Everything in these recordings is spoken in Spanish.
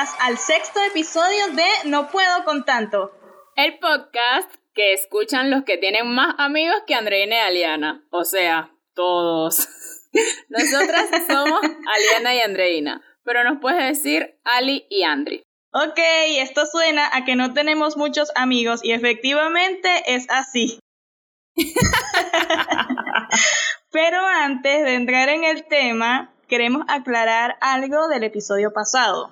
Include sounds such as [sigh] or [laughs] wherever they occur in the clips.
bienvenidas al sexto episodio de No Puedo con Tanto. El podcast que escuchan los que tienen más amigos que Andreina y Aliana. O sea, todos. [laughs] Nosotras somos Aliana y Andreina, pero nos puedes decir Ali y Andri. Ok, esto suena a que no tenemos muchos amigos y efectivamente es así. [laughs] Pero antes de entrar en el tema, queremos aclarar algo del episodio pasado.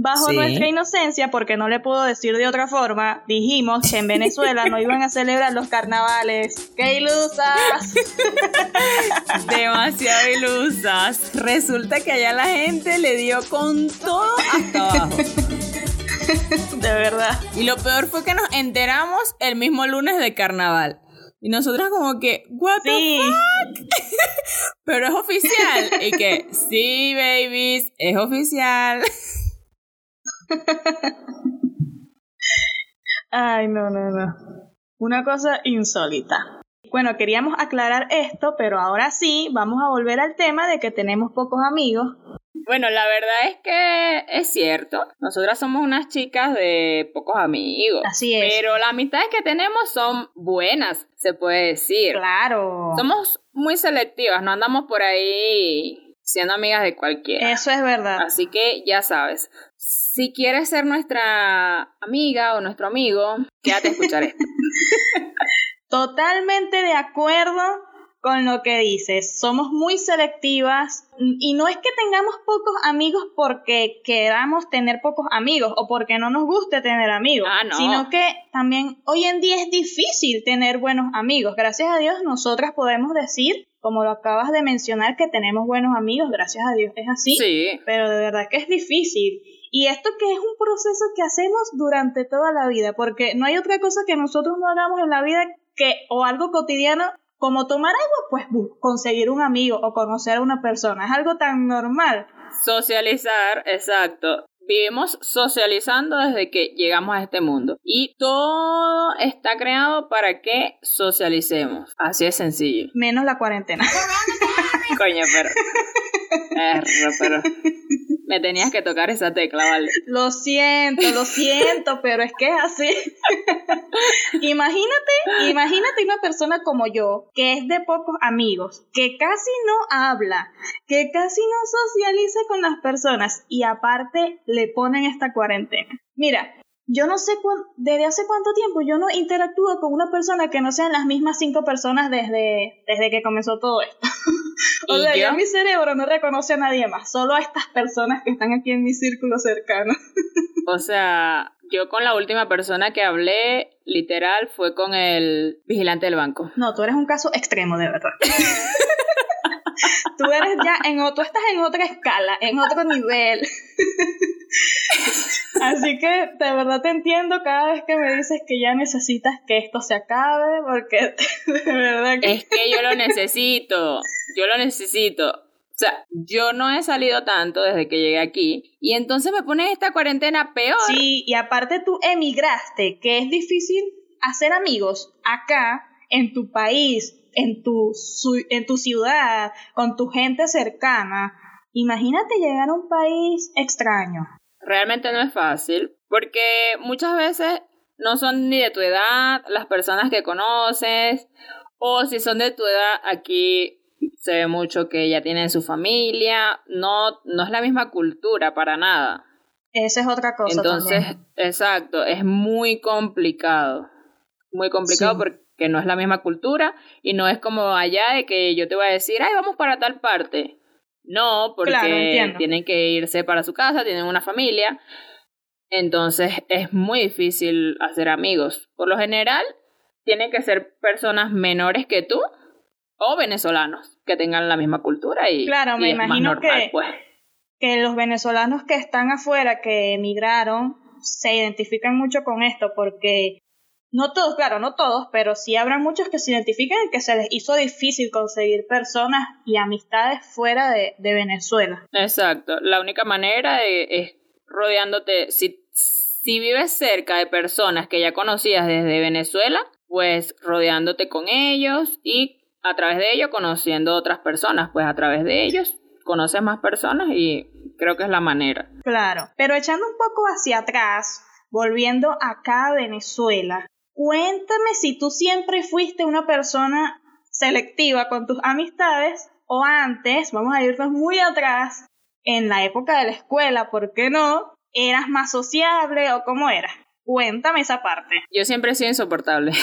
Bajo nuestra inocencia, porque no le puedo decir de otra forma, dijimos que en [laughs] Venezuela no iban a celebrar los carnavales. ¡Qué ilusas! [laughs] Demasiado ilusas. Resulta que allá la gente le dio con todo hasta abajo. De verdad. Y lo peor fue que nos enteramos el mismo lunes de carnaval. Y nosotras como que, what the fuck? [laughs] Pero es oficial. y que, sí, babies, es oficial. Ay, no, no, no. Una cosa insólita. Bueno, queríamos aclarar esto, pero ahora sí, vamos a volver al tema de que tenemos pocos amigos bueno, la verdad es que es cierto. Nosotras somos unas chicas de pocos amigos. Así es. Pero las amistades que tenemos son buenas, se puede decir. Claro. Somos muy selectivas, no andamos por ahí siendo amigas de cualquiera. Eso es verdad. Así que ya sabes. Si quieres ser nuestra amiga o nuestro amigo, quédate a escuchar esto. [laughs] Totalmente de acuerdo con lo que dices. Somos muy selectivas y no es que tengamos pocos amigos porque queramos tener pocos amigos o porque no nos guste tener amigos, ah, sino que también hoy en día es difícil tener buenos amigos. Gracias a Dios nosotras podemos decir como lo acabas de mencionar, que tenemos buenos amigos, gracias a Dios es así, sí. pero de verdad que es difícil. Y esto que es un proceso que hacemos durante toda la vida, porque no hay otra cosa que nosotros no hagamos en la vida que, o algo cotidiano, como tomar agua, pues conseguir un amigo o conocer a una persona. Es algo tan normal. Socializar, exacto. Vivimos socializando desde que llegamos a este mundo. Y todo está creado para que socialicemos. Así es sencillo. Menos la cuarentena. Coño, pero. [laughs] pero me tenías que tocar esa tecla, ¿vale? Lo siento, lo siento, pero es que es así. [laughs] imagínate, imagínate una persona como yo, que es de pocos amigos, que casi no habla, que casi no socializa con las personas y aparte le ponen esta cuarentena. Mira, yo no sé desde hace cuánto tiempo yo no interactúo con una persona que no sean las mismas cinco personas desde, desde que comenzó todo esto. [laughs] o sea, yo? mi cerebro no reconoce a nadie más, solo a estas personas que están aquí en mi círculo cercano. [laughs] o sea, yo con la última persona que hablé, literal, fue con el vigilante del banco. No, tú eres un caso extremo, de verdad. [laughs] tú eres ya en otro, estás en otra escala, en otro nivel. Así que de verdad te entiendo cada vez que me dices que ya necesitas que esto se acabe, porque de verdad que... Es que yo lo necesito, yo lo necesito. O sea, yo no he salido tanto desde que llegué aquí y entonces me pones esta cuarentena peor. Sí, y aparte tú emigraste, que es difícil hacer amigos acá, en tu país, en tu, en tu ciudad, con tu gente cercana. Imagínate llegar a un país extraño realmente no es fácil porque muchas veces no son ni de tu edad las personas que conoces o si son de tu edad aquí se ve mucho que ya tienen su familia, no, no es la misma cultura para nada. Esa es otra cosa. Entonces, exacto, es muy complicado. Muy complicado porque no es la misma cultura y no es como allá de que yo te voy a decir, ay, vamos para tal parte. No, porque tienen que irse para su casa, tienen una familia. Entonces es muy difícil hacer amigos. Por lo general, tienen que ser personas menores que tú o venezolanos que tengan la misma cultura y claro me imagino que, pues. que los venezolanos que están afuera que emigraron se identifican mucho con esto porque no todos, claro, no todos, pero sí habrá muchos que se identifiquen que se les hizo difícil conseguir personas y amistades fuera de, Venezuela. Exacto, la única manera es rodeándote, si, si vives cerca de personas que ya conocías desde Venezuela, pues rodeándote con ellos y a través de ellos conociendo otras personas, pues a través de ellos conoces más personas y creo que es la manera. Claro, pero echando un poco hacia atrás, volviendo acá a Venezuela, cuéntame si tú siempre fuiste una persona selectiva con tus amistades o antes, vamos a irnos muy atrás, en la época de la escuela, ¿por qué no? ¿Eras más sociable o cómo eras? Cuéntame esa parte. Yo siempre he sido insoportable. [laughs]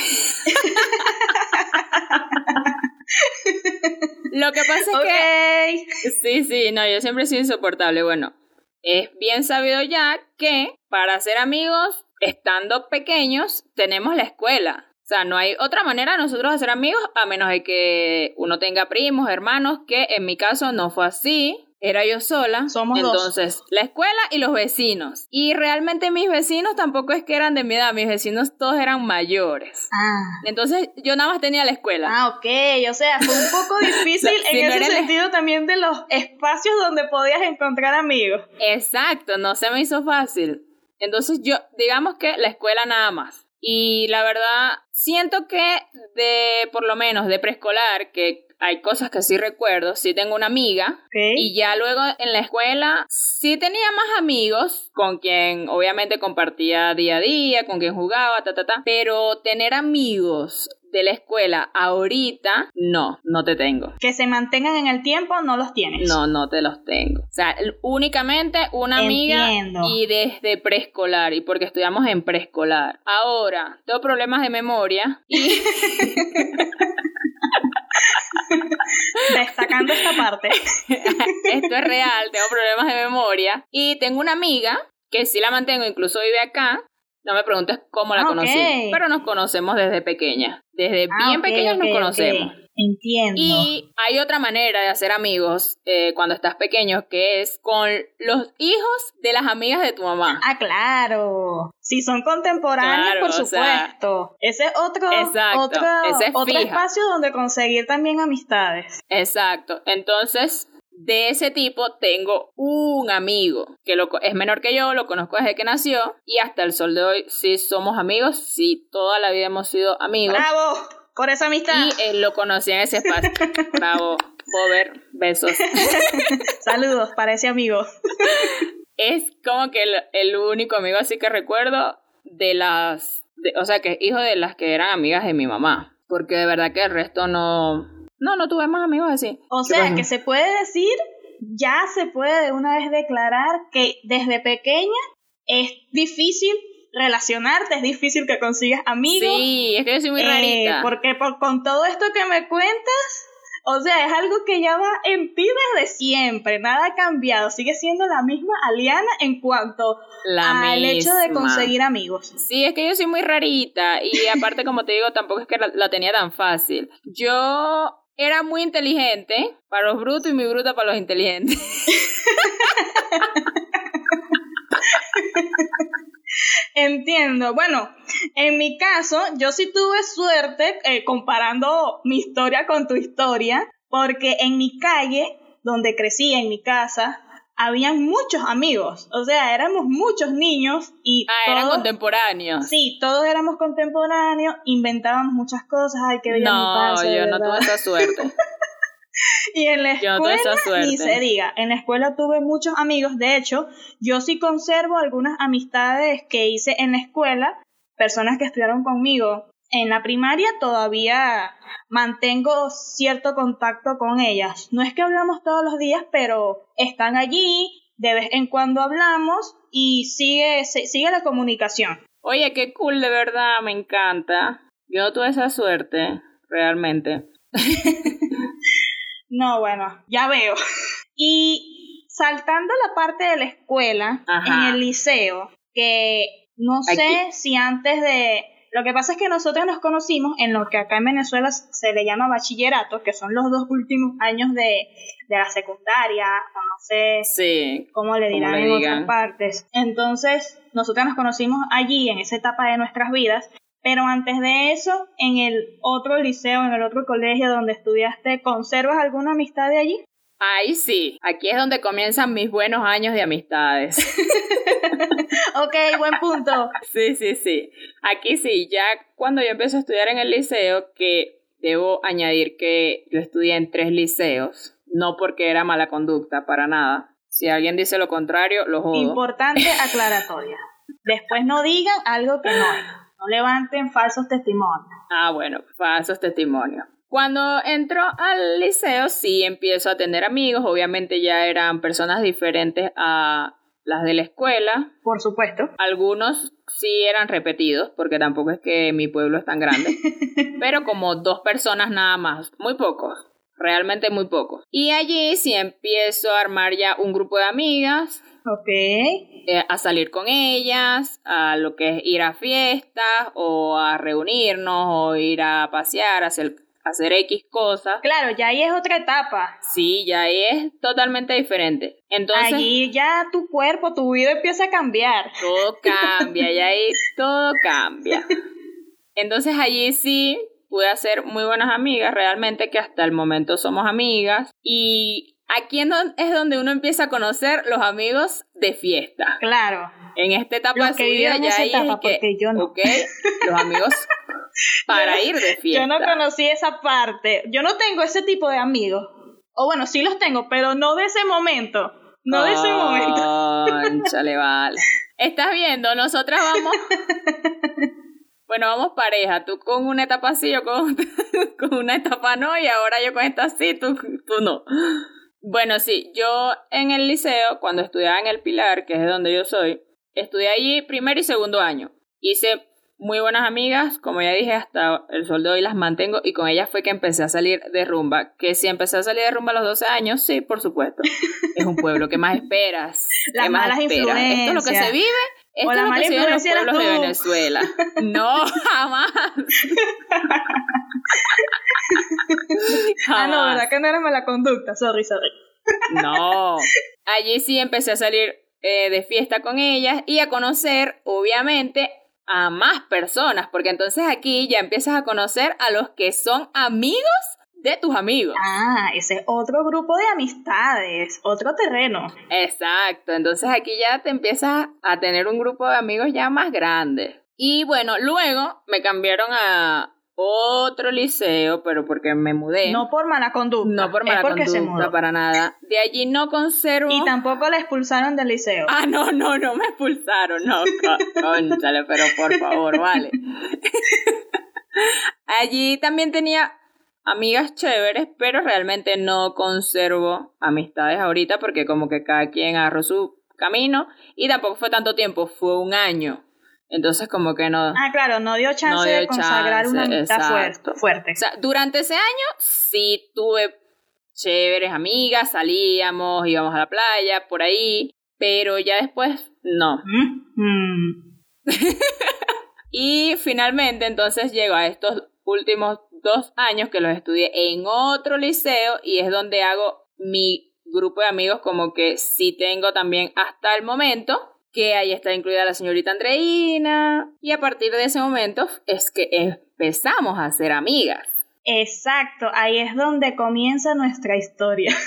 Lo que pasa es que... Sí, sí, no, yo siempre he sido insoportable. Bueno, es bien sabido ya que para ser amigos, estando pequeños, tenemos la escuela. O sea, no hay otra manera de nosotros ser amigos a menos de que uno tenga primos, hermanos, que en mi caso no fue así era yo sola. Somos Entonces, la escuela y los vecinos. Y realmente mis vecinos tampoco es que eran de mi edad, mis vecinos todos eran mayores. Ah. Entonces, yo nada más tenía la escuela. Ah, ok. O sea, fue un poco [laughs] difícil en ese sentido también de los espacios donde podías encontrar amigos. Exacto, no se me hizo fácil. Entonces, yo, digamos que la escuela nada más. Y la verdad, siento que de, por lo menos de preescolar, que hay cosas que sí recuerdo. Sí tengo una amiga. Y ya luego en la escuela sí tenía más amigos con quien obviamente compartía día a día, con quien jugaba, ta, ta, ta. Pero tener amigos de la escuela ahorita, no, no te tengo. Que se mantengan en el tiempo, no los tienes. No, no te los tengo. O sea, únicamente una amiga y desde preescolar, y porque estudiamos en preescolar. Ahora, tengo problemas de memoria y... [laughs] [laughs] Destacando esta parte. [laughs] Esto es real, tengo problemas de memoria. Y tengo una amiga que sí la mantengo, incluso vive acá. No me preguntes cómo la ah, conocí, pero nos conocemos desde pequeña. Desde ah, bien pequeños nos conocemos. Entiendo. Y hay otra manera de hacer amigos eh, cuando estás pequeño, que es con los hijos de las amigas de tu mamá. Ah, claro. Si son contemporáneos, por supuesto. ese es otro, otro espacio donde conseguir también amistades. Exacto. Entonces, de ese tipo tengo un amigo que lo, es menor que yo, lo conozco desde que nació y hasta el sol de hoy sí somos amigos, sí toda la vida hemos sido amigos. ¡Bravo! Por esa amistad. Y él lo conocí en ese espacio. [laughs] Bravo, Bober, besos. [laughs] Saludos para ese amigo. es como que el, único amigo así que recuerdo de las, o sea, que es hijo de las que eran amigas de mi mamá. Porque de verdad que el resto no, no, no tuve más amigos así. O sea, que se puede decir, ya se puede de una vez declarar que desde pequeña es difícil relacionarte, es difícil que consigas amigos. Sí, es que yo soy muy eh, rarita. Porque por, con todo esto que me cuentas, o sea, es algo que ya va en ti desde siempre, nada ha cambiado, sigue siendo la misma Aliana en cuanto al hecho de conseguir amigos. Sí, es que yo soy muy rarita y aparte como te digo, tampoco es que la tenía tan fácil. Yo era muy inteligente para los brutos y muy bruta para los inteligentes. [laughs] Entiendo. Bueno, en mi caso, yo sí tuve suerte eh, comparando mi historia con tu historia, porque en mi calle, donde crecí, en mi casa, habían muchos amigos, o sea, éramos muchos niños y ah, eran contemporáneos. Sí, todos éramos contemporáneos, inventábamos muchas cosas, ay, que bella no, mi [laughs] yo no tuve esa suerte. y en la escuela, ni se diga, en la escuela tuve muchos amigos, de hecho, yo sí conservo algunas amistades que hice en la escuela, personas que estudiaron conmigo en la primaria todavía mantengo cierto contacto con ellas. No es que hablamos todos los días, pero están allí, de vez en cuando hablamos y sigue, sigue la comunicación. Oye, qué cool, de verdad, me encanta. Yo no tuve esa suerte, realmente. [laughs] no, bueno, ya veo. Y saltando la parte de la escuela, en el liceo, que no sé si antes de lo que pasa es que nosotros nos conocimos en lo que acá en Venezuela se le llama bachillerato, que son los dos últimos años de, la secundaria, o no sé cómo le dirán en otras partes. Entonces, nosotros nos conocimos allí, en esa etapa de nuestras vidas, pero antes de eso, en el otro liceo, en el otro colegio donde estudiaste, ¿conservas alguna amistad de allí? Ahí sí, aquí es donde comienzan mis buenos años de amistades. [laughs] [laughs] ok, buen punto. Sí, sí, sí. Aquí sí, ya cuando yo empecé a estudiar en el liceo, que debo añadir que yo estudié en tres liceos, no porque era mala conducta, para nada, Si alguien dice lo contrario, lo jodo. Importante [laughs] aclaratoria. Después no digan algo que no es. No levanten falsos testimonios. Ah, bueno, falsos testimonios. Cuando entro al liceo sí empiezo a tener amigos, obviamente ya eran personas diferentes a las de la escuela. Por supuesto. Algunos sí eran repetidos, porque tampoco es que mi pueblo es tan grande, [laughs] pero como dos personas nada más, muy pocos, realmente muy pocos. Y allí sí empiezo a armar ya un grupo de amigas. Ok. Eh, a salir con ellas, a lo que es ir a fiestas o a reunirnos o ir a pasear, a hacer hacer X cosas. Claro, ya ahí es otra etapa. Sí, ya ahí es totalmente diferente. Entonces, allí ya tu cuerpo, tu vida empieza a cambiar. Todo [laughs] cambia, ya ahí todo cambia. Entonces allí sí pude hacer muy buenas amigas, realmente que hasta el momento somos amigas. Y aquí es donde uno empieza a conocer los amigos de fiesta. Claro. En esta etapa de su vida ya ahí es que, yo no. los amigos [laughs] para ir de fiesta. Yo no conocí esa parte. Yo no tengo ese tipo de amigos. O bueno, sí los tengo, pero no de ese momento. No de ese momento. Chale, vale. Estás viendo, nosotras vamos. [laughs] Bueno, vamos pareja, tú con una etapa así, yo con, [laughs] con una etapa no, y ahora yo con esta así, tú, tú no. Bueno, sí, yo en el liceo, cuando estudiaba en el Pilar, que es de donde yo soy, estudié allí primer y segundo año. Hice muy buenas amigas, como ya dije, hasta el sol de hoy las mantengo y con ellas fue que empecé a salir de rumba. Que si empecé a salir de rumba a los 12 años, sí, por supuesto. [laughs] Es un pueblo, ¿qué más esperas? Las malas influencias. Esto es lo que se vive, esto es lo que se vive en los pueblos de Venezuela. [laughs] No, jamás. [laughs] Ah, no, ¿verdad que no era mala conducta? Sorry, sorry. No, [laughs] allí sí empecé a salir eh, de fiesta con ellas y a conocer, obviamente, a más personas, porque entonces aquí ya empiezas a conocer a los que son amigos de tus amigos. Ah, ese es otro grupo de amistades, otro terreno. Exacto, entonces aquí ya te empiezas a tener un grupo de amigos ya más grande. Y bueno, luego me cambiaron a, otro liceo, pero porque me mudé. No por mala conducta. No por mala conducta, para nada. De allí no conservo. Y tampoco la expulsaron del liceo. Ah, no, no, no me expulsaron, no. Conchale, [laughs] pero por favor, vale. [laughs] allí también tenía amigas chéveres, pero realmente no conservo amistades ahorita porque como que cada quien agarró su camino y tampoco fue tanto tiempo, fue un año. Entonces como que no... Ah, claro, no dio chance de consagrar una amistad fuerte. O sea, durante ese año sí tuve chéveres amigas, salíamos, íbamos a la playa, por ahí, pero ya después no. Mm-hmm. [laughs] y finalmente entonces llego a estos últimos dos años que los estudié en otro liceo y es donde hago mi grupo de amigos como que sí tengo también hasta el momento que ahí está incluida la señorita Andreina, y a partir de ese momento es que empezamos a ser amigas. Exacto, ahí es donde comienza nuestra historia. [laughs]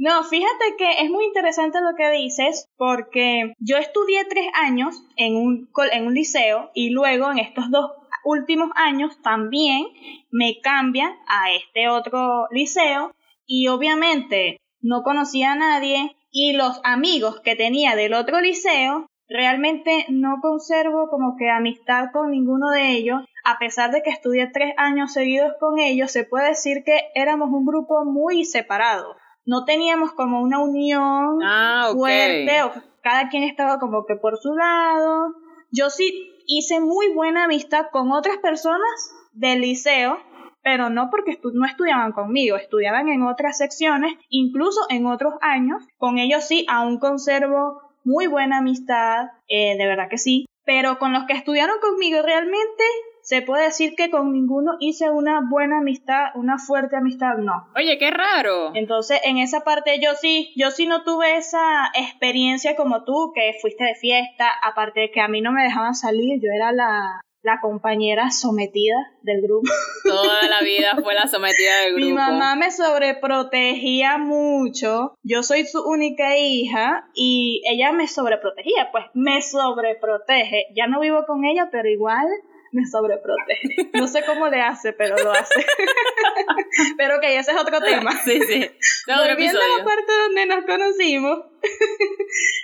No, fíjate que es muy interesante lo que dices porque yo estudié tres años en un, en un liceo y luego en estos dos últimos años también me cambian a este otro liceo y obviamente no conocía a nadie, y los amigos que tenía del otro liceo, realmente no conservo como que amistad con ninguno de ellos. A pesar de que estudié tres años seguidos con ellos, se puede decir que éramos un grupo muy separado. No teníamos como una unión ah, fuerte, o cada quien estaba como que por su lado. Yo sí hice muy buena amistad con otras personas del liceo, pero no porque no estudiaban conmigo, estudiaban en otras secciones, incluso en otros años. Con ellos sí, aún conservo muy buena amistad, eh, de verdad que sí, pero con los que estudiaron conmigo realmente se puede decir que con ninguno hice una buena amistad, una fuerte amistad, no. Oye, qué raro. Entonces, en esa parte yo sí, yo sí no tuve esa experiencia como tú, que fuiste de fiesta, aparte de que a mí no me dejaban salir, yo era la, la compañera sometida del grupo. Toda la vida fue la sometida del [laughs] grupo. Mi mamá me sobreprotegía mucho. Yo soy su única hija y ella me sobreprotegía, pues me sobreprotege. Ya no vivo con ella, pero igual me sobreprotege. No sé cómo le hace, pero lo hace. [laughs] pero ok, ese es otro tema. Sí, sí. [laughs] Volviendo a la parte donde nos conocimos,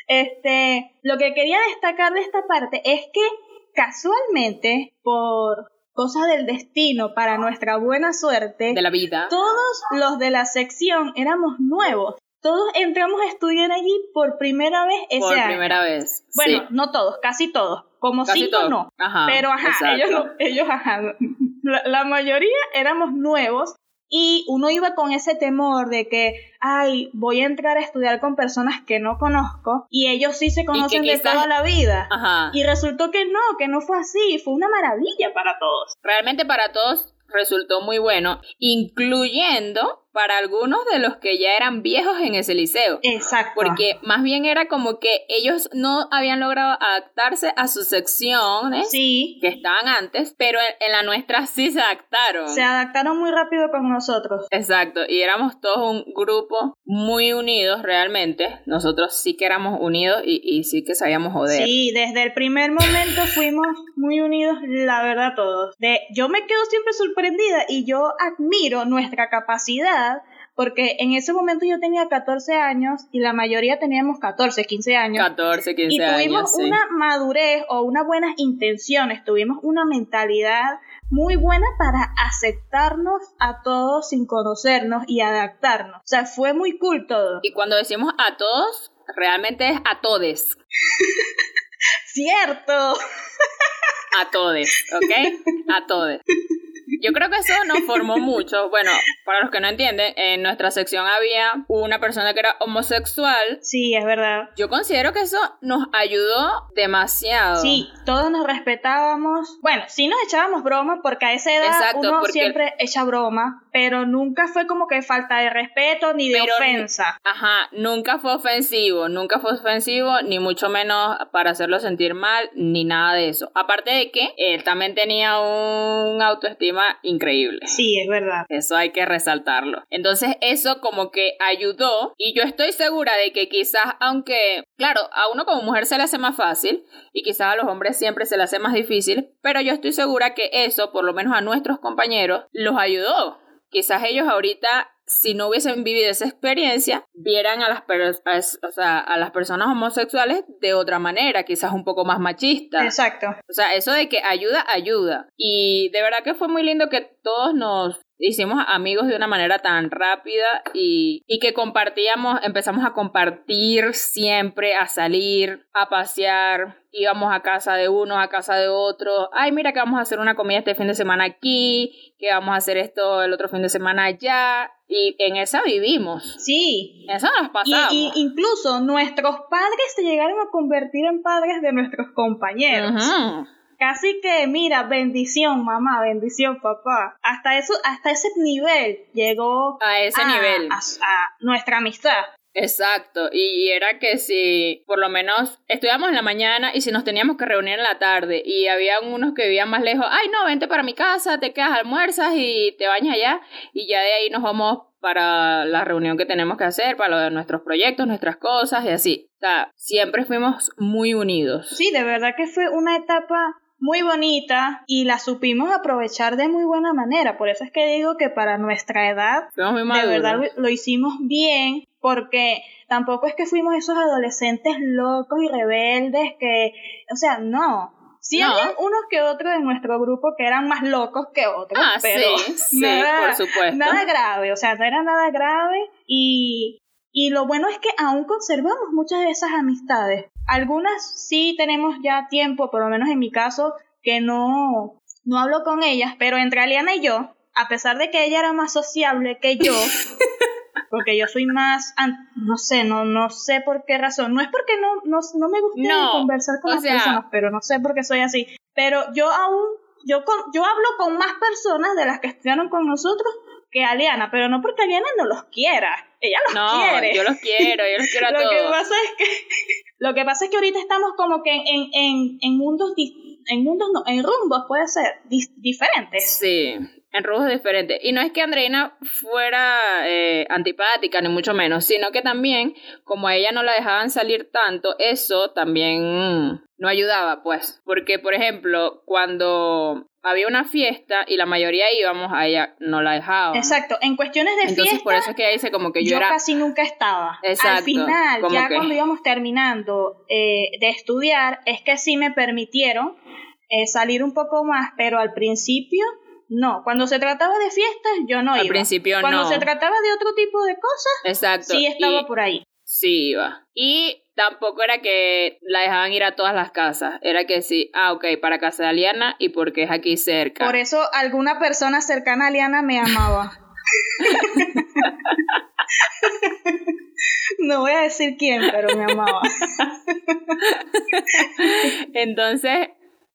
este, lo que quería destacar de esta parte es que casualmente, por cosas del destino, para nuestra buena suerte, de la vida, todos los de la sección éramos nuevos todos entramos a estudiar allí por primera vez ese por año. primera vez. Bueno, no todos, casi todos. Como casi cinco no. Ajá, pero ajá, ellos, ellos ajá. La, mayoría éramos nuevos y uno iba con ese temor de que, ay, voy a entrar a estudiar con personas que no conozco y ellos sí se conocen de toda la vida. Ajá. Y resultó que no, que no fue así, fue una maravilla para todos. Realmente para todos resultó muy bueno, incluyendo para algunos de los que ya eran viejos en ese liceo. Exacto. Porque más bien era como que ellos no habían logrado adaptarse a sus secciones sí. que estaban antes, pero en, la nuestra sí se adaptaron. Se adaptaron muy rápido con nosotros. Exacto, y éramos todos un grupo muy unidos realmente. Nosotros sí que éramos unidos y, y sí que sabíamos joder. Sí, desde el primer momento [laughs] fuimos muy unidos, la verdad, todos. De, yo me quedo siempre sorprendida y yo admiro nuestra capacidad porque en ese momento yo tenía 14 años y la mayoría teníamos 14, 15 años. 14, 15 años. Y tuvimos una madurez o unas buenas intenciones, tuvimos una mentalidad muy buena para aceptarnos a todos sin conocernos y adaptarnos. O sea, fue muy cool todo. Y cuando decimos a todos, realmente es a todes. [laughs] Cierto. a todes, ¿ok? A todes. [laughs] Yo creo que eso nos formó mucho. Bueno, para los que no entienden, en nuestra sección había una persona que era homosexual. Sí, es verdad. Yo considero que eso nos ayudó demasiado. Sí, todos nos respetábamos. Bueno, sí nos echábamos broma porque a esa edad uno siempre echa broma, pero nunca fue como que falta de respeto ni de ofensa. Ajá, nunca fue ofensivo, nunca fue ofensivo, ni mucho menos para hacerlo sentir mal, ni nada de eso. Aparte de que él también tenía un autoestima increíble. Sí, es verdad. Eso hay que resaltarlo. Entonces eso como que ayudó y yo estoy segura de que quizás, aunque, claro, a uno como mujer se le hace más fácil y quizás a los hombres siempre se le hace más difícil, pero yo estoy segura que eso, por lo menos a nuestros compañeros, los ayudó. Quizás ellos ahorita si no hubiesen vivido esa experiencia, vieran a las, a las personas homosexuales de otra manera, quizás un poco más machista. Exacto. O sea, eso de que ayuda, ayuda. Y de verdad que fue muy lindo que todos nos hicimos amigos de una manera tan rápida y, y, que compartíamos, empezamos a compartir siempre, a salir, a pasear, íbamos a casa de uno, a casa de otro, ay mira que vamos a hacer una comida este fin de semana aquí, que vamos a hacer esto el otro fin de semana allá, y en esa vivimos. Sí. Eso nos pasamos. Y, incluso nuestros padres se llegaron a convertir en padres de nuestros compañeros. Casi que, mira, bendición, mamá, bendición, papá. Hasta eso, hasta ese nivel llegó a ese nivel a, nuestra amistad. Exacto, y era que si por lo menos estudiamos en la mañana y si nos teníamos que reunir en la tarde y había unos que vivían más lejos, ay no, vente para mi casa, te quedas, almuerzas y te bañas allá y ya de ahí nos vamos para la reunión que tenemos que hacer, para lo de nuestros proyectos, nuestras cosas y así. O sea, siempre fuimos muy unidos. Sí, de verdad que fue una etapa muy bonita y la supimos aprovechar de muy buena manera. Por eso es que digo que para nuestra edad, de verdad lo hicimos bien, porque tampoco es que fuimos esos adolescentes locos y rebeldes que, o sea, no. Sí había unos que otros en nuestro grupo que eran más locos que otros, ah, pero [laughs] sí, nada, por supuesto. nada grave, o sea, no era nada grave y, y lo bueno es que aún conservamos muchas de esas amistades. Algunas sí tenemos ya tiempo, por lo menos en mi caso, que no, no hablo con ellas, pero entre Aliana y yo, a pesar de que ella era más sociable que yo, [laughs] porque yo soy más, no sé, no, no sé por qué razón, no es porque no, no, no me gusta conversar con las personas, pero no sé por qué soy así, pero yo aún, yo, con, yo hablo con más personas de las que estudiaron con nosotros que Aliana, pero no porque Aliana no los quiera, ella los no, quiere. yo los quiero, yo los quiero a [laughs] lo todos. Que pasa es que, [laughs] lo que pasa es que ahorita estamos como que en, en, en mundos, en mundos no, en rumbos puede ser, diferentes. Sí, en rumbos diferentes. Y no es que Andreina fuera eh, antipática, ni mucho menos, sino que también, como a ella no la dejaban salir tanto, eso también no ayudaba, pues. Porque, por ejemplo, cuando había una fiesta y la mayoría íbamos, a ella no la dejaba. Exacto, en cuestiones de Entonces, fiesta, por eso es que ella dice como que yo, yo era... casi nunca estaba. Exacto, Al final, ya que- cuando íbamos terminando eh, de estudiar, es que sí me permitieron eh, salir un poco más, pero al principio no. Cuando se trataba de fiestas, yo no Al iba. principio Cuando no. se trataba de otro tipo de cosas, Exacto. sí estaba y- por ahí. Sí, iba. Y tampoco era que la dejaban ir a todas las casas. Era que sí, ah, ok, para casa de Aliana y porque es aquí cerca. Por eso alguna persona cercana a Liana me amaba. [laughs] no voy a decir quién, pero me amaba. [laughs] Entonces,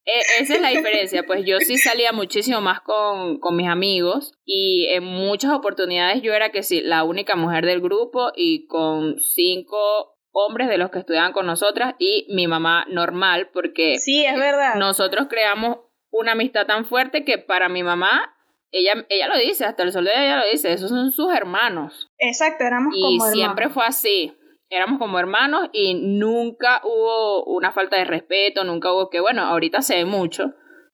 esa es la diferencia. Pues yo sí salía muchísimo más con, con mis amigos y en muchas oportunidades yo era que sí, la única mujer del grupo y con cinco hombres de los que estudiaban con nosotras y mi mamá normal porque Sí, es verdad. nosotros creamos una amistad tan fuerte que para mi mamá, ella, ella lo dice, hasta el sol de ella lo dice, esos son sus hermanos. Exacto, éramos Y como siempre fue así. Éramos como hermanos y nunca hubo una falta de respeto, nunca hubo que, bueno, ahorita se ve mucho,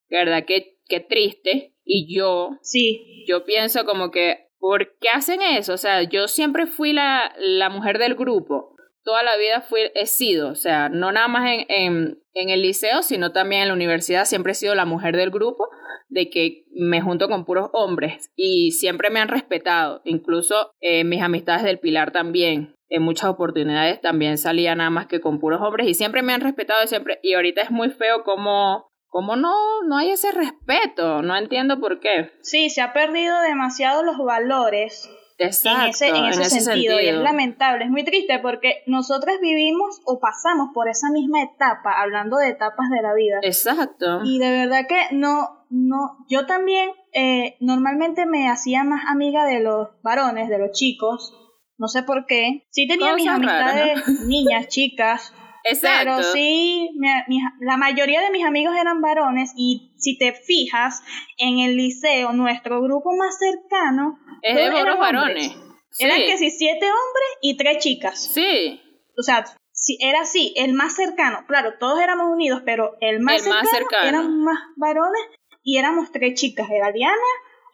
verdad que, que triste. Y yo, Sí, yo pienso como que, ¿por qué hacen eso? O sea, yo siempre fui la, la mujer del grupo. Toda la vida fui, he sido, o sea, no nada más en, en, en el liceo, sino también en la universidad, siempre he sido la mujer del grupo, de que me junto con puros hombres y siempre me han respetado, incluso eh, mis amistades del Pilar también. En muchas oportunidades también salía nada más que con puros hombres y siempre me han respetado y siempre y ahorita es muy feo como como no no hay ese respeto, no entiendo por qué. sí, se ha perdido demasiado los valores Exacto, en ese, en ese sentido. Y es lamentable, es muy triste porque nosotros vivimos o pasamos por esa misma etapa, hablando de etapas de la vida. Exacto. Y de verdad que no, no, yo también eh, normalmente me hacía más amiga de los varones, de los chicos, no sé por qué. Sí tenía mis amistades [laughs] niñas, chicas, Exacto. pero sí, mi- mi- la mayoría de mis amigos eran varones y si te fijas, en el liceo, nuestro grupo más cercano, es de puros varones. Sí. Eran que si siete hombres y tres chicas. Sí, O sea, si era así, el más cercano. Claro, todos éramos unidos, pero el más, El más cercano, cercano. eran más varones y éramos tres chicas. Era Diana,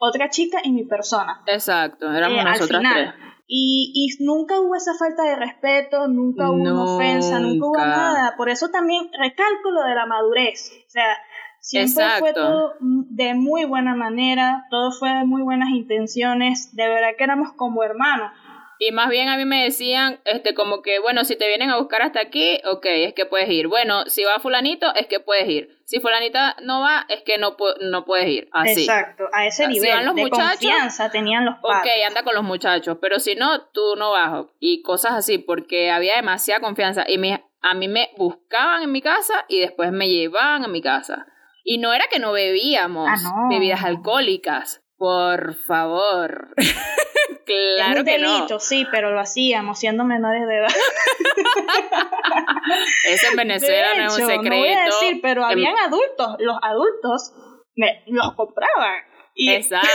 otra chica y mi persona. exacto, éramos Eh, al nosotras final. tres. Y, y nunca hubo esa falta de respeto, nunca hubo una ofensa, nunca hubo nada. Por eso también recalco lo de la madurez. O sea, siempre fue todo de muy buena manera, todo fue de muy buenas intenciones. De verdad que éramos como hermanos. Y más bien a mí me decían, este, como que, bueno, si te vienen a buscar hasta aquí, ok, es que puedes ir. Bueno, si va fulanito, es que puedes ir. Si fulanita no va, es que no, no puedes ir. Así. Exacto, a ese si nivel van los de muchachos, confianza tenían los Ok, padres. anda con los muchachos, pero si no, tú no vas. Y cosas así, porque había demasiada confianza. Y a mí me buscaban en mi casa y después me llevaban a mi casa. Y no era que no bebíamos Ah, no. bebidas alcohólicas. Por favor. [laughs] claro es un que delito, no. sí, pero lo hacíamos siendo menores de edad. [laughs] Eso en Venezuela de no es hecho, un secreto. no voy a decir, pero Em- habían adultos, los adultos me, los compraban. Y, Exacto,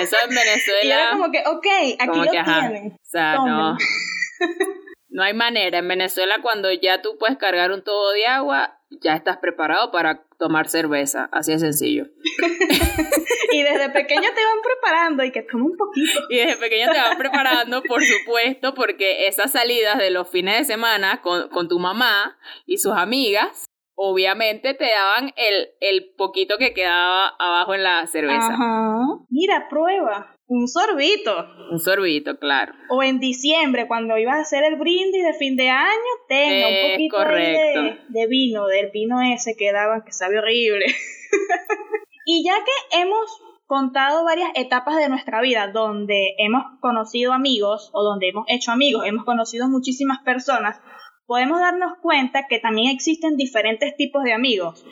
eso en Venezuela. [laughs] y era como que, ok, aquí lo que, tienen. O sea, no. [laughs] No hay manera. En Venezuela, cuando ya tú puedes cargar un tubo de agua, ya estás preparado para tomar cerveza. Así de sencillo. [laughs] Y desde pequeño te van preparando y que toma un poquito. Y desde pequeño te vas preparando, por supuesto, porque esas salidas de los fines de semana con, con tu mamá y sus amigas, obviamente te daban el, el poquito que quedaba abajo en la cerveza. Ajá. Mira, prueba. Un sorbito. Un sorbito, claro. O en diciembre, cuando ibas a hacer el brindis de fin de año, tenga un poquito de, de vino, del vino ese que daban, que sabe horrible. [laughs] y ya que hemos contado varias etapas de nuestra vida donde hemos conocido amigos o donde hemos hecho amigos, hemos conocido muchísimas personas, podemos darnos cuenta que también existen diferentes tipos de amigos.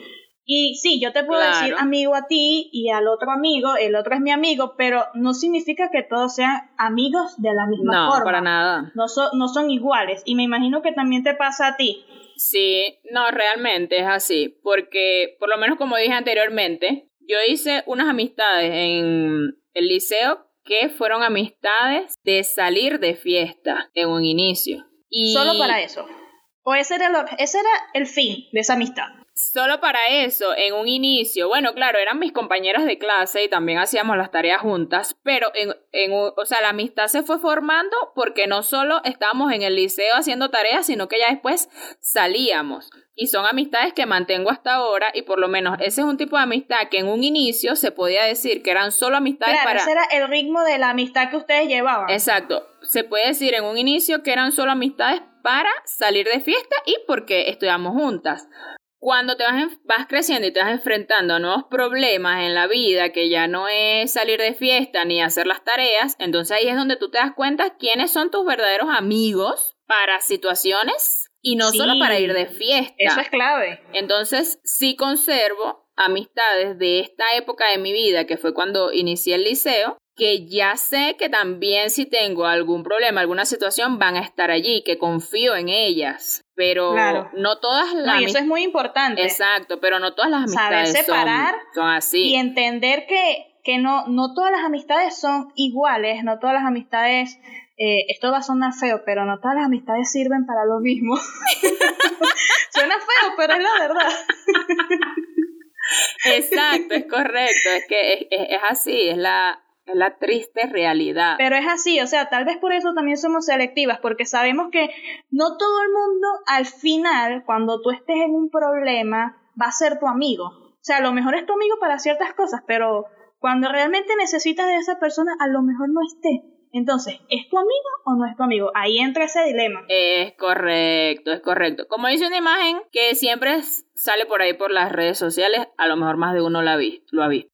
Y sí, yo te puedo Claro. decir amigo a ti y al otro amigo, el otro es mi amigo, pero no significa que todos sean amigos de la misma No, forma. para nada. No, so- no son iguales. Y me imagino que también te pasa a ti. Sí, no, realmente es así, porque por lo menos como dije anteriormente, yo hice unas amistades en el liceo que fueron amistades de salir de fiesta en un inicio. Y Solo para eso. O ese era, el, ese era el fin de esa amistad. Solo para eso, en un inicio, bueno, claro, eran mis compañeras de clase y también hacíamos las tareas juntas, pero en, en, o sea, la amistad se fue formando porque no solo estábamos en el liceo haciendo tareas, sino que ya después salíamos. Y son amistades que mantengo hasta ahora y por lo menos ese es un tipo de amistad que en un inicio se podía decir que eran solo amistades claro, para... Ese era el ritmo de la amistad que ustedes llevaban. Exacto. Se puede decir en un inicio que eran solo amistades para salir de fiesta y porque estudiamos juntas. Cuando te vas, vas creciendo y te vas enfrentando a nuevos problemas en la vida, que ya no es salir de fiesta ni hacer las tareas, entonces ahí es donde tú te das cuenta quiénes son tus verdaderos amigos para situaciones y no solo para ir de fiesta. Eso es clave. Entonces, sí conservo amistades de esta época de mi vida, que fue cuando inicié el liceo, que ya sé que también si tengo algún problema, alguna situación, van a estar allí, que confío en ellas. Pero no todas las... No, eso es muy importante. Exacto, pero no todas las amistades Saber separar son, así. Y entender que, que no, no todas las amistades son iguales, no todas las amistades eh, esto va a sonar feo, pero no todas las amistades sirven para lo mismo. [laughs] Suena feo, pero es la verdad. [laughs] Exacto, es correcto, es que es, es, así, es la, es la triste realidad. Pero es así, o sea, tal vez por eso también somos selectivas, porque sabemos que no todo el mundo al final, cuando tú estés en un problema, va a ser tu amigo. O sea, a lo mejor es tu amigo para ciertas cosas, pero cuando realmente necesitas de esa persona, a lo mejor no esté. Entonces, ¿es tu amigo o no es tu amigo? Ahí entra ese dilema. Es correcto, es correcto. Como dice una imagen que siempre sale por ahí por las redes sociales, a lo mejor más de uno lo ha visto.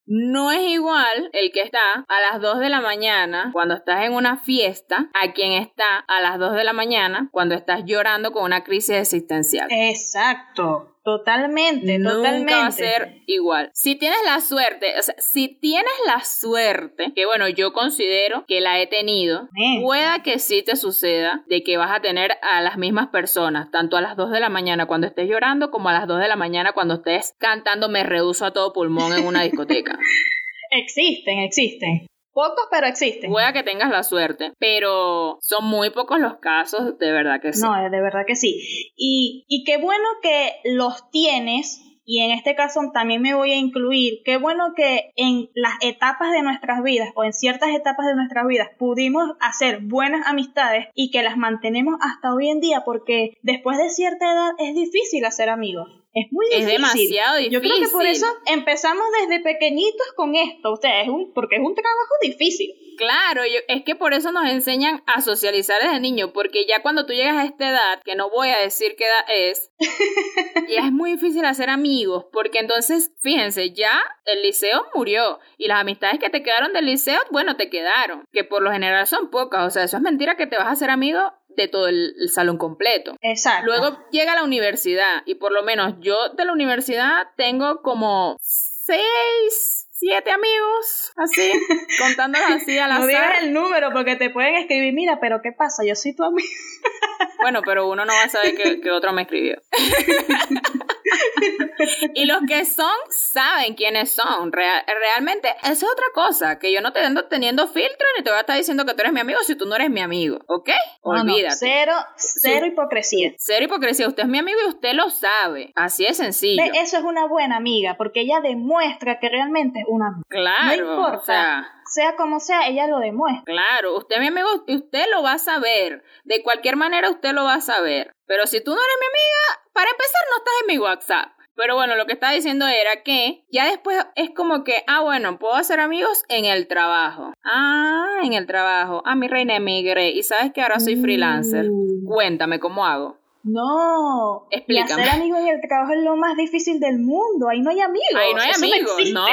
No es igual el que está a las 2 de la mañana cuando estás en una fiesta a quien está a las 2 de la mañana cuando estás llorando con una crisis existencial. Exacto. Totalmente, Nunca totalmente. va a ser igual. Si tienes la suerte, o sea, si tienes la suerte, que bueno, yo considero que la he tenido, pueda que sí te suceda de que vas a tener a las mismas personas, tanto a las 2 de la mañana cuando estés llorando, como a las 2 de la mañana cuando estés cantando Me Rehuso a todo pulmón en una discoteca. [laughs] existen, existen. Pocos, pero existen. Pueda que tengas la suerte, pero son muy pocos los casos, de verdad que sí. No, de verdad que sí. Y, y qué bueno que los tienes y en este caso también me voy a incluir, qué bueno que en las etapas de nuestras vidas o en ciertas etapas de nuestras vidas pudimos hacer buenas amistades y que las mantenemos hasta hoy en día porque después de cierta edad es difícil hacer amigos. Es muy difícil. Es demasiado difícil. Yo creo que por eso empezamos desde pequeñitos con esto, o sea, es un, porque es un trabajo difícil. Claro, es que por eso nos enseñan a socializar desde niño, porque ya cuando tú llegas a esta edad, que no voy a decir qué edad es, [laughs] ya es muy difícil hacer amigos, porque entonces, fíjense, ya el liceo murió y las amistades que te quedaron del liceo, bueno, te quedaron, que por lo general son pocas, o sea, eso es mentira que te vas a hacer amigo de todo el, salón completo. Exacto. Luego llega la universidad y por lo menos yo de la universidad tengo como seis siete amigos, así, [laughs] contándolos así a la No digas el número porque te pueden escribir, mira, pero ¿qué pasa? Yo soy tu amigo. [laughs] Bueno, pero uno no va a saber que, otro me escribió. [laughs] y los que son, saben quiénes son. realmente, esa es otra cosa, que yo no te ando teniendo filtro ni te voy a estar diciendo que tú eres mi amigo si tú no eres mi amigo, ¿ok? Olvídate. cero, cero hipocresía. Cero hipocresía. Usted es mi amigo y usted lo sabe. Así es sencillo. Eso es una buena amiga, porque ella demuestra que realmente es una amiga. Claro. No importa. sea como sea, ella lo demuestra. Claro, usted mi amigo usted lo va a saber. De cualquier manera usted lo va a saber. Pero si tú no eres mi amiga, para empezar no estás en mi WhatsApp. Pero bueno, lo que estaba diciendo era que ya después es como que, ah, bueno, puedo hacer amigos en el trabajo. Ah, en el trabajo. Ah, mi reina emigré y sabes que ahora soy freelancer. Mm. Cuéntame cómo hago. No, explícame. Y hacer amigos en el trabajo es lo más difícil del mundo. Ahí no hay amigos. Ahí no hay amigos, no.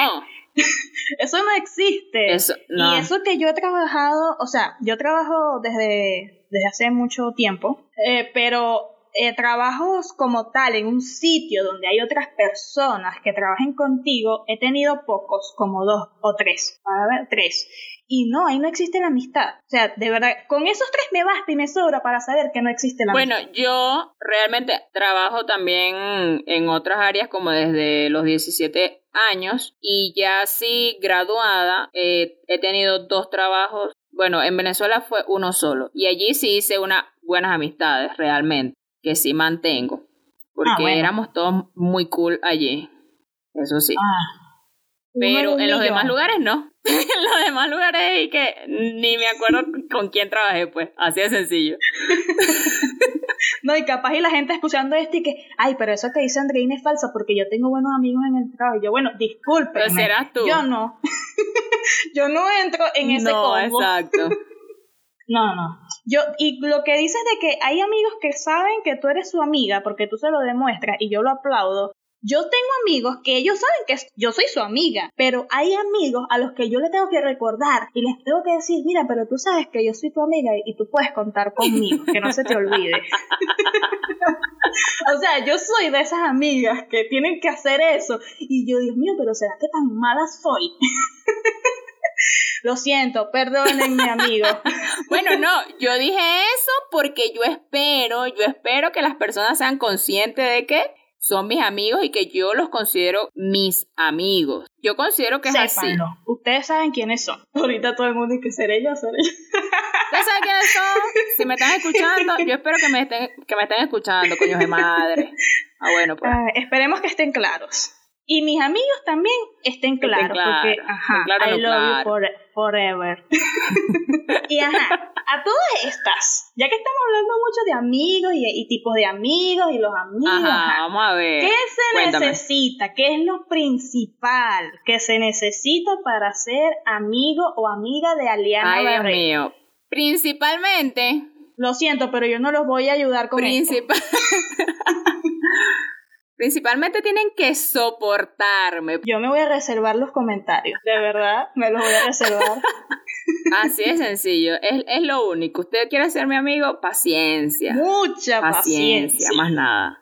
[laughs] eso no existe. Eso, Y eso que yo he trabajado, o sea, yo trabajo desde, desde hace mucho tiempo, eh, pero eh, trabajos como tal en un sitio donde hay otras personas que trabajen contigo, he tenido pocos, como dos o tres. A ver, tres. Y no, ahí no existe la amistad. O sea, de verdad, con esos tres me basta y me sobra para saber que no existe la amistad. Bueno, yo realmente trabajo también en otras áreas como desde los 17 años y ya sí graduada eh, he tenido dos trabajos. Bueno, en Venezuela fue uno solo y allí sí hice unas buenas amistades realmente que sí mantengo. porque éramos todos muy cool allí. Eso sí. Pero [laughs] en los demás lugares no. en los demás lugares y que ni me acuerdo con quién trabajé, pues. Así de sencillo. [laughs] no, y capaz y la gente escuchando esto y que, ay, pero eso que dice Andreina es falso porque yo tengo buenos amigos en el trabajo. Y yo, bueno, disculpe. Pero serás tú. Yo no. [laughs] yo no entro en ese no, exacto. No, no. Yo, y lo que dices de que hay amigos que saben que tú eres su amiga porque tú se lo demuestras y yo lo aplaudo, yo tengo amigos que ellos saben que yo soy su amiga, pero hay amigos a los que yo le tengo que recordar y les tengo que decir, mira, pero tú sabes que yo soy tu amiga y tú puedes contar conmigo, que no se te olvide. [laughs] o sea, yo soy de esas amigas que tienen que hacer eso y yo, Dios mío, pero ¿será que tan mala soy? [laughs] Lo siento, perdónenme, amigo. [laughs] bueno, no, yo dije eso porque yo espero, yo espero que las personas sean conscientes de que son mis amigos y que yo los considero mis amigos. Yo considero que es así. Ustedes saben quiénes son. [laughs] Ahorita todo el mundo dice ser ellos, ser ellos. [laughs] Ustedes saben quiénes son. Si me están escuchando, yo espero que me estén, que me estén escuchando, coños de madre. Ah, bueno, pues. Ah, esperemos que estén claros. Y mis amigos también estén claros, porque, ajá, I love you forever. [laughs] y ajá, a todas estas, ya que estamos hablando mucho de amigos y, tipos de amigos y los amigos, vamos a ver. ¿Qué se necesita? ¿Qué es lo principal que se necesita para ser amigo o amiga de Aliana Ay, Dios mío. Principalmente. Lo siento, pero yo no los voy a ayudar con Principal... [laughs] Principalmente tienen que soportarme. Yo me voy a reservar los comentarios, de verdad, me los voy a reservar. [laughs] Así de sencillo, es, es lo único. Usted quiere ser mi amigo, paciencia. Mucha paciencia. más nada.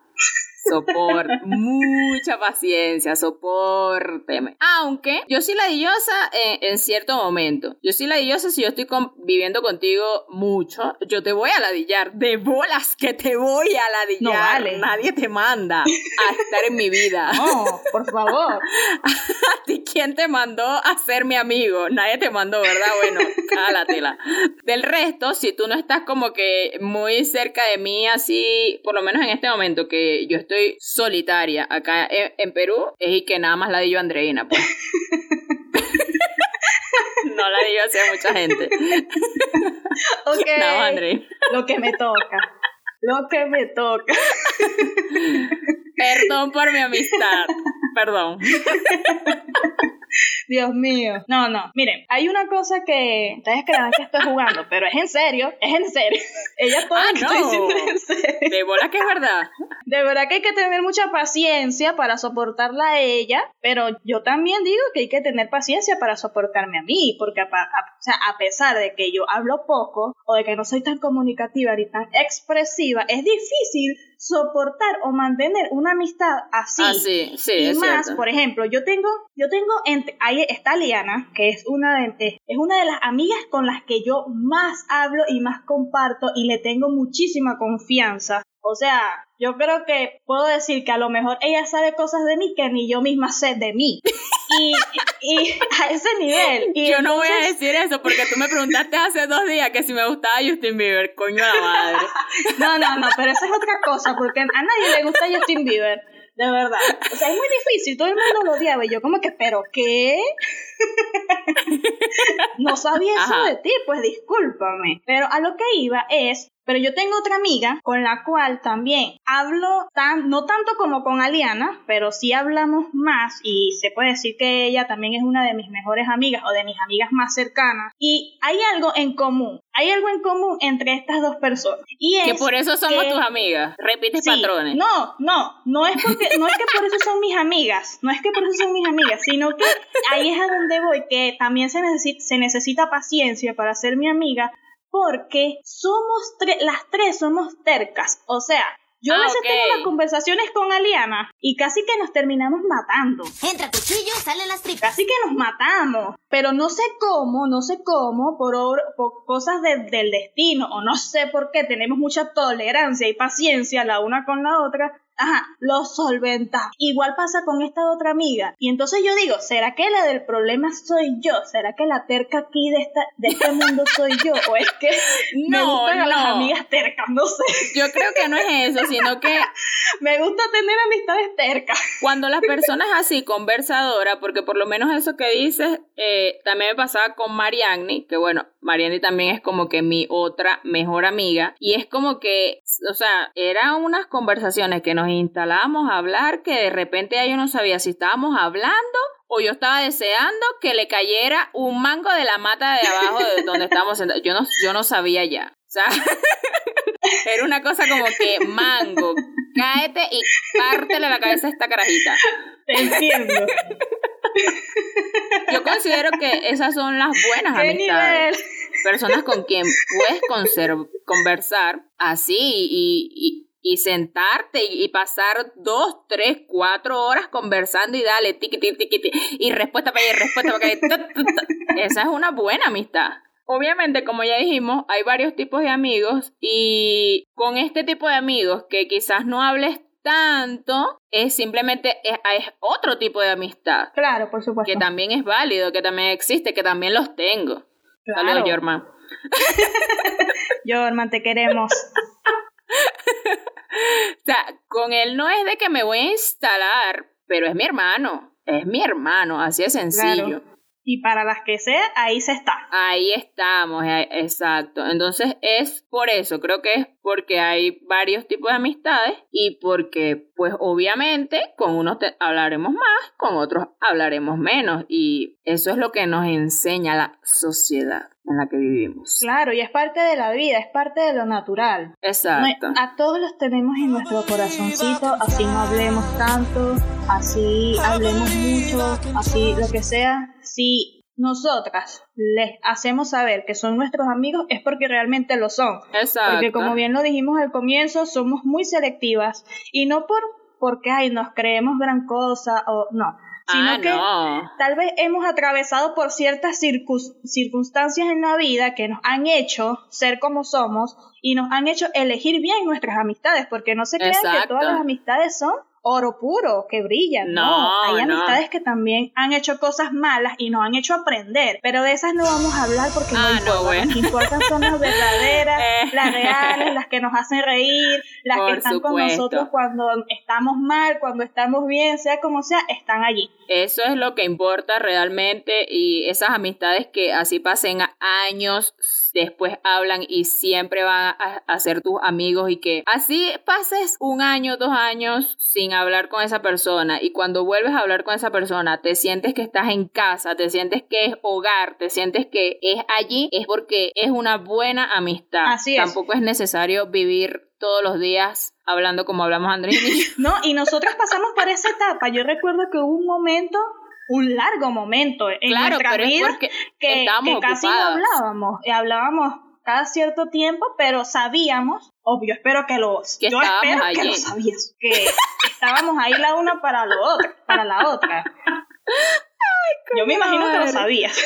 Soporte, mucha paciencia, soporteme. Aunque yo soy ladillosa en, en cierto momento. Yo soy ladillosa si yo estoy viviendo contigo mucho. Yo te voy a ladillar. De bolas que te voy a ladillar. No vale. Nadie te manda a estar en mi vida. [laughs] No, por favor. [laughs] ¿A ti quién te mandó a ser mi amigo? Nadie te mandó, ¿verdad? Bueno, [laughs] cálatela. Del resto, si tú no estás como que muy cerca de mí, así, por lo menos en este momento que yo estoy estoy solitaria acá en, Perú es que nada más la di yo a Andreina, pues. [laughs] no la digo así a mucha gente. Ok. [laughs] Lo que me toca. Lo que me toca. Perdón por mi amistad. Perdón. Dios mío. No, no. Miren, hay una cosa que ustedes crean que estoy jugando, pero es en serio, es en serio. Ella todo ah, no. en serio. De bola que es verdad. De verdad que hay que tener mucha paciencia para soportarla a ella, pero yo también digo que hay que tener paciencia para soportarme a mí, porque a, o sea, a pesar de que yo hablo poco o de que no soy tan comunicativa ni tan expresiva, es difícil soportar o mantener una amistad así. Ah, sí, sí, y más, por ejemplo, yo tengo, yo tengo, entre, ahí está Liana, que es una de, es una de las amigas con las que yo más hablo y más comparto y le tengo muchísima confianza. O sea, yo creo que puedo decir que a lo mejor ella sabe cosas de mí que ni yo misma sé de mí. [laughs] Y, y [laughs] a ese nivel. Y yo no voy a decir eso porque tú me preguntaste hace dos días que si me gustaba Justin Bieber, coño la madre. [laughs] no, no, no, pero eso es otra cosa porque a nadie le gusta Justin Bieber. De verdad. O sea, es muy difícil, todo el mundo lo odiaba y yo como que, pero ¿qué? [laughs] no sabía eso de ti, pues discúlpame. Pero a lo que iba es pero yo tengo otra amiga con la cual también hablo tan, no tanto como con Aliana, pero sí hablamos más y se puede decir que ella también es una de mis mejores amigas o de mis amigas más cercanas. Y hay algo en común, hay algo en común entre estas dos personas. Y es que por eso somos tus amigas, repites patrones. No, no, no es porque, no es que por eso son mis amigas, no es que por eso son mis amigas, sino que ahí es a donde voy, que también se necesita, se necesita paciencia para ser mi amiga, porque somos las tres somos tercas. O sea, yo a ah, veces tengo unas conversaciones con Aliana y casi que nos terminamos matando. Entra cuchillo, salen las tripas. Casi que nos matamos. Pero no sé cómo, no sé cómo, por, por cosas del destino, o no sé por qué, tenemos mucha tolerancia y paciencia la una con la otra, ajá, lo solventa. Igual pasa con esta otra amiga. Y entonces yo digo, ¿será que la del problema soy yo? ¿Será que la terca aquí de, esta, de este [laughs] mundo soy yo? ¿O es que me No, gustan a las no. amigas tercas? No sé. Yo creo que no es eso, sino que [laughs] Me gusta tener amistades tercas. cuando la [laughs] persona es así, conversadora, porque por lo menos eso que dices, eh, también me pasaba con Marianne, que bueno, Marianne también es como que mi otra mejor amiga, y es como que, o sea, eran unas conversaciones que nos instalábamos a hablar que de repente ya yo no sabía si estábamos hablando o yo estaba deseando que le cayera un mango de la mata de abajo de [laughs] donde estábamos sentados. Yo no, yo no sabía ya. O sea, [laughs] era una cosa como que mango, cáete y pártele la cabeza a esta carajita. Te entiendo. Yo considero que esas son las buenas ¿Qué amistades. nivel? Personas con quien puedes conversar así y, y- y sentarte y, y pasar dos, tres, cuatro horas conversando y dale tiqui, tiqui, tiqui, y respuesta para allá y respuesta para acá. Esa es una buena amistad. Obviamente, como ya dijimos, hay varios tipos de amigos y con este tipo de amigos que quizás no hables tanto, es simplemente es, es otro tipo de amistad Claro, por supuesto. que también es válido, que también existe, que también los tengo. Claro. Saludos. [laughs] Jorman, te queremos. [laughs] O sea, con él no es de que me voy a instalar, pero es mi hermano. Es mi hermano, así de sencillo. Claro. Y para las que sea, ahí se está. Ahí estamos, eh, exacto. Entonces es por eso, creo que es porque hay varios tipos de amistades y porque, pues obviamente, con unos te- hablaremos más, con otros hablaremos menos y eso es lo que nos enseña la sociedad en la que vivimos. Claro, y es parte de la vida, es parte de lo natural. No- Exacto. a todos los tenemos en nuestro corazoncito, así no hablemos tanto, así hablemos mucho, así lo que sea. Si nosotras les hacemos saber que son nuestros amigos, es porque realmente lo son. Exacto. Porque como bien lo dijimos al comienzo, somos muy selectivas y no por porque ay, nos creemos gran cosa o no, sino ah, que no. tal vez hemos atravesado por ciertas circunstancias en la vida que nos han hecho ser como somos y nos han hecho elegir bien nuestras amistades, porque no se crean que todas las amistades son oro puro, que brillan. No, No, hay no. amistades que también han hecho cosas malas y nos han hecho aprender, pero de esas no vamos a hablar porque no Ah, no, importan. bueno. Las que importan son las verdaderas, [laughs] Eh. las reales, las que nos hacen reír, las que están con nosotros cuando estamos mal, cuando estamos bien, sea como sea, están allí. Eso es lo que importa realmente y esas amistades que así pasen años después hablan y siempre van a, a ser tus amigos y que así pases un año, dos años sin hablar con esa persona y cuando vuelves a hablar con esa persona te sientes que estás en casa, te sientes que es hogar, te sientes que es allí, es porque es una buena amistad. Así es. Tampoco es necesario vivir todos los días hablando como hablamos Andrés y yo. [laughs] No, y nosotros pasamos por esa etapa. Yo recuerdo que hubo un momento, un largo momento en Claro, nuestra es vida que, casi no hablábamos. Y hablábamos cada cierto tiempo, pero sabíamos, obvio, espero que lo, Que yo espero que lo sabías, que estábamos ahí la una para lo otro, para la otra. yo me imagino que lo sabías.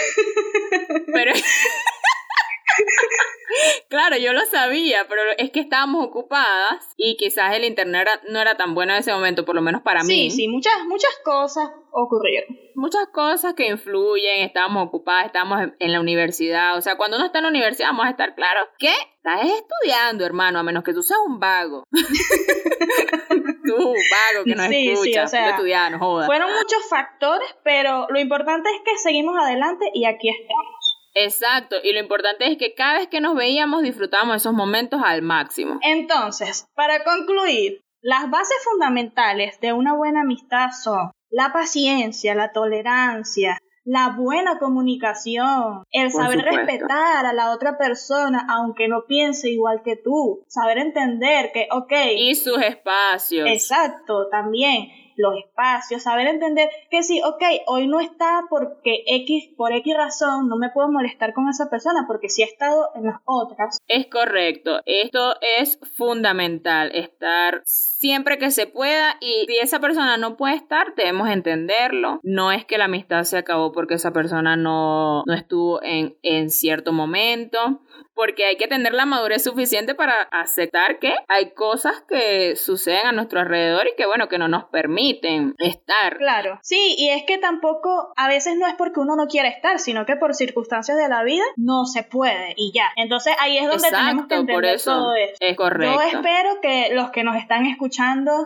Pero [laughs] [laughs] claro, yo lo sabía, pero es que estábamos ocupadas y quizás el internet no era tan bueno en ese momento, por lo menos para sí, mí. sí, muchas, muchas cosas ocurrieron. Muchas cosas que influyen, estábamos ocupadas, estábamos en, en la universidad, o sea, cuando uno está en la universidad vamos a estar claros que estás estudiando, hermano, a menos que tú seas un vago. [laughs] tú, vago que no Sí, sí, escuchas, o sea, tú estudiar, no jodas. Fueron muchos factores, pero lo importante es que seguimos adelante y aquí estamos. Exacto, y lo importante es que cada vez que nos veíamos disfrutábamos esos momentos al máximo. Entonces, para concluir, las bases fundamentales de una buena amistad son la paciencia, la tolerancia, la buena comunicación, el Por saber supuesto. respetar a la otra persona aunque no piense igual que tú, saber entender que, ok, Y sus espacios. exacto, también. Los espacios, saber entender que sí, ok, hoy no está porque X, por X razón, no me puedo molestar con esa persona porque sí ha estado en las otras. Es correcto, esto es fundamental, estar siempre que se pueda y si esa persona no puede estar, debemos entenderlo. No es que la amistad se acabó porque esa persona no, no estuvo en, en cierto momento porque hay que tener la madurez suficiente para aceptar que hay cosas que suceden a nuestro alrededor y que bueno, que no nos permiten estar. Claro, sí, y es que tampoco a veces no es porque uno no quiere estar, sino que por circunstancias de la vida no se puede y ya. Entonces ahí es donde tenemos que entender todo esto. Es correcto. Yo espero que los que nos están escuchando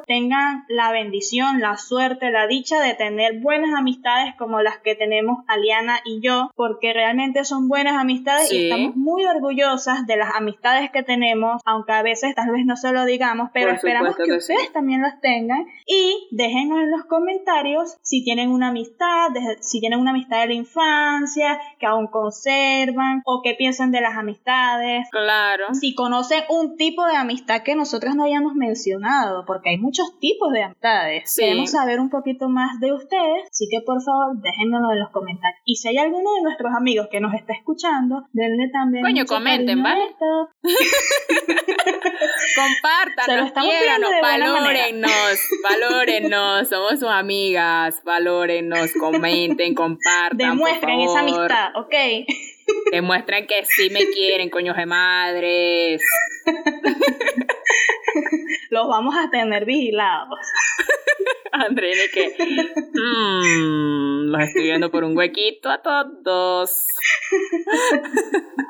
tengan la bendición, la suerte, la dicha de tener buenas amistades como las que tenemos Aliana y yo, porque realmente son buenas amistades y estamos muy orgullosos de las amistades que tenemos, aunque a veces tal vez no se lo digamos, pero esperamos que, ustedes también las tengan. Y déjenos en los comentarios si tienen una amistad, si tienen una amistad de la infancia, que aún conservan, o qué piensan de las amistades. Claro. Si conocen un tipo de amistad que nosotros no hayamos mencionado, porque hay muchos tipos de amistades. Queremos saber un poquito más de ustedes, así que por favor déjenoslo en los comentarios. Y si hay alguno de nuestros amigos que nos está escuchando, denle también. Coño, comenten, ¿vale? Compartan, valórennos, valórennos, somos sus amigas, valórennos, comenten, compartan. Demuestren esa amistad, ¿ok? Demuestren que sí me quieren, coños de madres. [laughs] Los vamos a tener vigilados. [laughs] André, que mmm, los estoy viendo por un huequito a todos.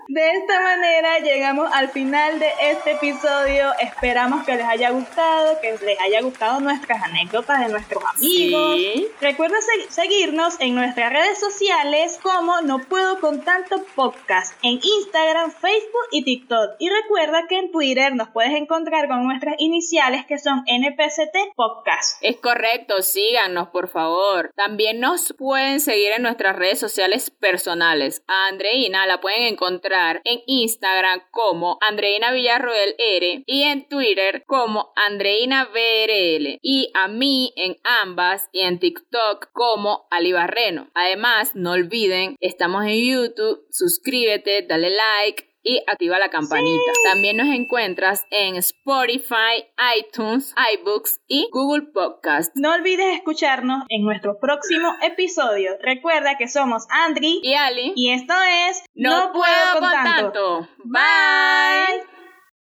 De esta manera llegamos al final de este episodio. Esperamos que les haya gustado, que les haya gustado nuestras anécdotas de nuestros amigos. Recuerda seguirnos en nuestras redes sociales como No Puedo con Tanto Podcast en Instagram, Facebook y TikTok. Y recuerda que en Twitter nos puedes encontrar con nuestras iniciales que son NPCT Podcast. Es correcto, síganos por favor. También nos pueden seguir en nuestras redes sociales personales. A Andreina la pueden encontrar en Instagram como Andreina Villarroel R y en Twitter como Andreina VRL y a mí en ambas y en TikTok como Ali Barreno. Además, no olviden, estamos en YouTube, suscríbete, dale like, y activa la campanita. También nos encuentras en Spotify, iTunes, iBooks y Google Podcast. No olvides escucharnos en nuestro próximo [gasps] episodio. Recuerda que somos Andri y Ali y esto es No, puedo, con, tanto. Bye.